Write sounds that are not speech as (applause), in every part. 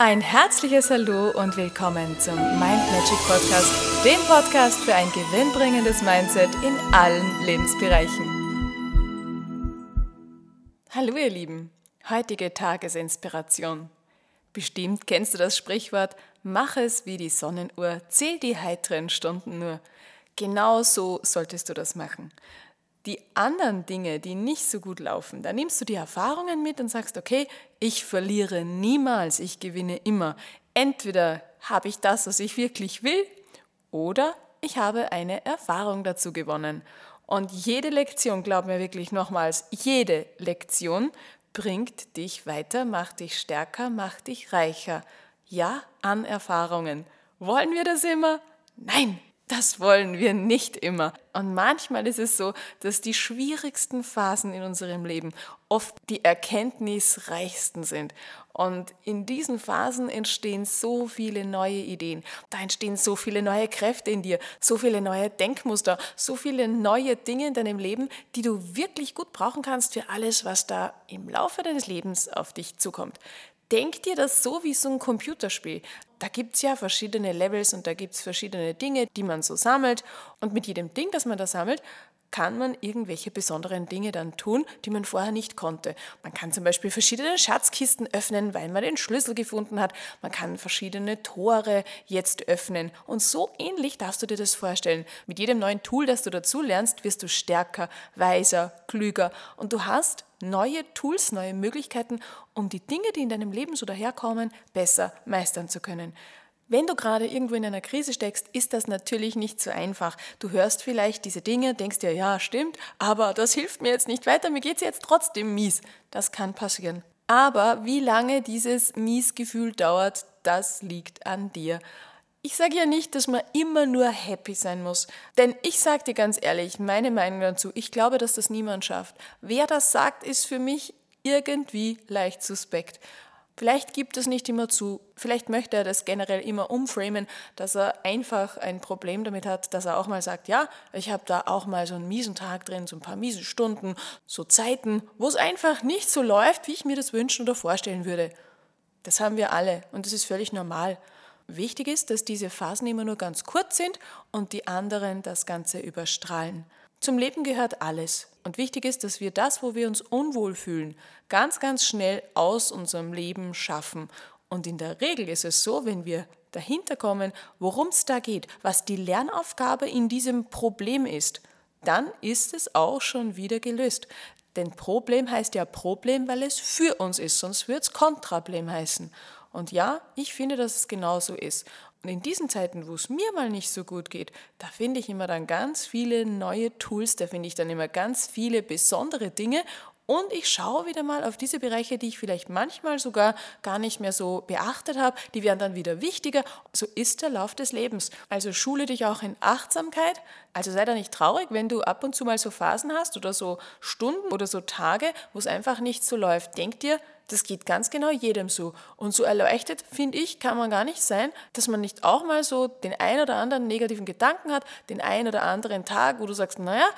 Ein herzliches Hallo und willkommen zum Mind Magic Podcast, dem Podcast für ein gewinnbringendes Mindset in allen Lebensbereichen. Hallo ihr Lieben, heutige Tagesinspiration. Bestimmt kennst du das Sprichwort, mach es wie die Sonnenuhr, zähl die heiteren Stunden nur. Genau so solltest du das machen die anderen Dinge, die nicht so gut laufen, da nimmst du die Erfahrungen mit und sagst, okay, ich verliere niemals, ich gewinne immer. Entweder habe ich das, was ich wirklich will, oder ich habe eine Erfahrung dazu gewonnen. Und jede Lektion, glaub mir wirklich nochmals, jede Lektion bringt dich weiter, macht dich stärker, macht dich reicher. Ja, an Erfahrungen. Wollen wir das immer? Nein, das wollen wir nicht immer. Und manchmal ist es so, dass die schwierigsten Phasen in unserem Leben oft die erkenntnisreichsten sind. Und in diesen Phasen entstehen so viele neue Ideen. Da entstehen so viele neue Kräfte in dir, so viele neue Denkmuster, so viele neue Dinge in deinem Leben, die du wirklich gut brauchen kannst für alles, was da im Laufe deines Lebens auf dich zukommt. Denk dir das so wie so ein Computerspiel. Da gibt es ja verschiedene Levels und da gibt es verschiedene Dinge, die man so sammelt. Und mit jedem Ding, das man da sammelt, kann man irgendwelche besonderen Dinge dann tun, die man vorher nicht konnte. Man kann zum Beispiel verschiedene Schatzkisten öffnen, weil man den Schlüssel gefunden hat. Man kann verschiedene Tore jetzt öffnen. Und so ähnlich darfst du dir das vorstellen. Mit jedem neuen Tool, das du dazu lernst, wirst du stärker, weiser, klüger. Und du hast neue Tools, neue Möglichkeiten, um die Dinge, die in deinem Leben so daherkommen, besser meistern zu können. Wenn du gerade irgendwo in einer Krise steckst, ist das natürlich nicht so einfach. Du hörst vielleicht diese Dinge, denkst dir, ja, stimmt, aber das hilft mir jetzt nicht weiter, mir geht es jetzt trotzdem mies. Das kann passieren. Aber wie lange dieses Miesgefühl dauert, das liegt an dir. Ich sage ja nicht, dass man immer nur happy sein muss. Denn ich sage dir ganz ehrlich, meine Meinung dazu, ich glaube, dass das niemand schafft. Wer das sagt, ist für mich irgendwie leicht suspekt. Vielleicht gibt es nicht immer zu, vielleicht möchte er das generell immer umframen, dass er einfach ein Problem damit hat, dass er auch mal sagt, ja, ich habe da auch mal so einen miesen Tag drin, so ein paar miese Stunden, so Zeiten, wo es einfach nicht so läuft, wie ich mir das wünschen oder vorstellen würde. Das haben wir alle und das ist völlig normal. Wichtig ist, dass diese Phasen immer nur ganz kurz sind und die anderen das Ganze überstrahlen. Zum Leben gehört alles. Und wichtig ist, dass wir das, wo wir uns unwohl fühlen, ganz, ganz schnell aus unserem Leben schaffen. Und in der Regel ist es so, wenn wir dahinter kommen, worum es da geht, was die Lernaufgabe in diesem Problem ist, dann ist es auch schon wieder gelöst. Denn Problem heißt ja Problem, weil es für uns ist, sonst würde es Kontrablem heißen. Und ja, ich finde, dass es genauso ist. Und in diesen Zeiten, wo es mir mal nicht so gut geht, da finde ich immer dann ganz viele neue Tools, da finde ich dann immer ganz viele besondere Dinge und ich schaue wieder mal auf diese Bereiche, die ich vielleicht manchmal sogar gar nicht mehr so beachtet habe. Die werden dann wieder wichtiger. So ist der Lauf des Lebens. Also schule dich auch in Achtsamkeit. Also sei da nicht traurig, wenn du ab und zu mal so Phasen hast oder so Stunden oder so Tage, wo es einfach nicht so läuft. Denk dir, das geht ganz genau jedem so. Und so erleuchtet, finde ich, kann man gar nicht sein, dass man nicht auch mal so den ein oder anderen negativen Gedanken hat, den ein oder anderen Tag, wo du sagst, naja,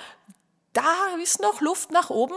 da ist noch Luft nach oben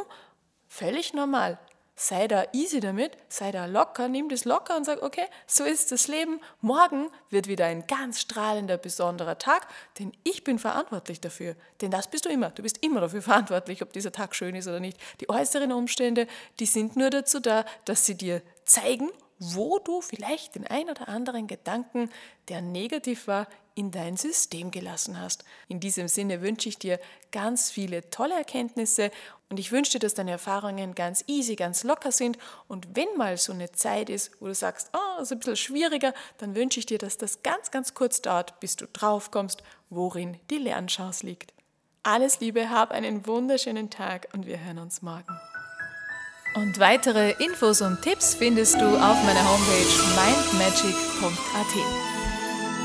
Völlig normal. Sei da easy damit, sei da locker, nimm das locker und sag, okay, so ist das Leben. Morgen wird wieder ein ganz strahlender, besonderer Tag, denn ich bin verantwortlich dafür. Denn das bist du immer. Du bist immer dafür (laughs) verantwortlich, ob dieser Tag schön ist oder nicht. Die äußeren Umstände, die sind nur dazu da, dass sie dir zeigen, wo du vielleicht den ein oder anderen Gedanken, der negativ war, in dein System gelassen hast. In diesem Sinne wünsche ich dir ganz viele tolle Erkenntnisse und ich wünsche dir, dass deine Erfahrungen ganz easy, ganz locker sind. Und wenn mal so eine Zeit ist, wo du sagst, oh, ist ein bisschen schwieriger, dann wünsche ich dir, dass das ganz, ganz kurz dauert, bis du drauf kommst, worin die Lernchance liegt. Alles Liebe, hab einen wunderschönen Tag und wir hören uns morgen. Und weitere Infos und Tipps findest du auf meiner Homepage mindmagic.at.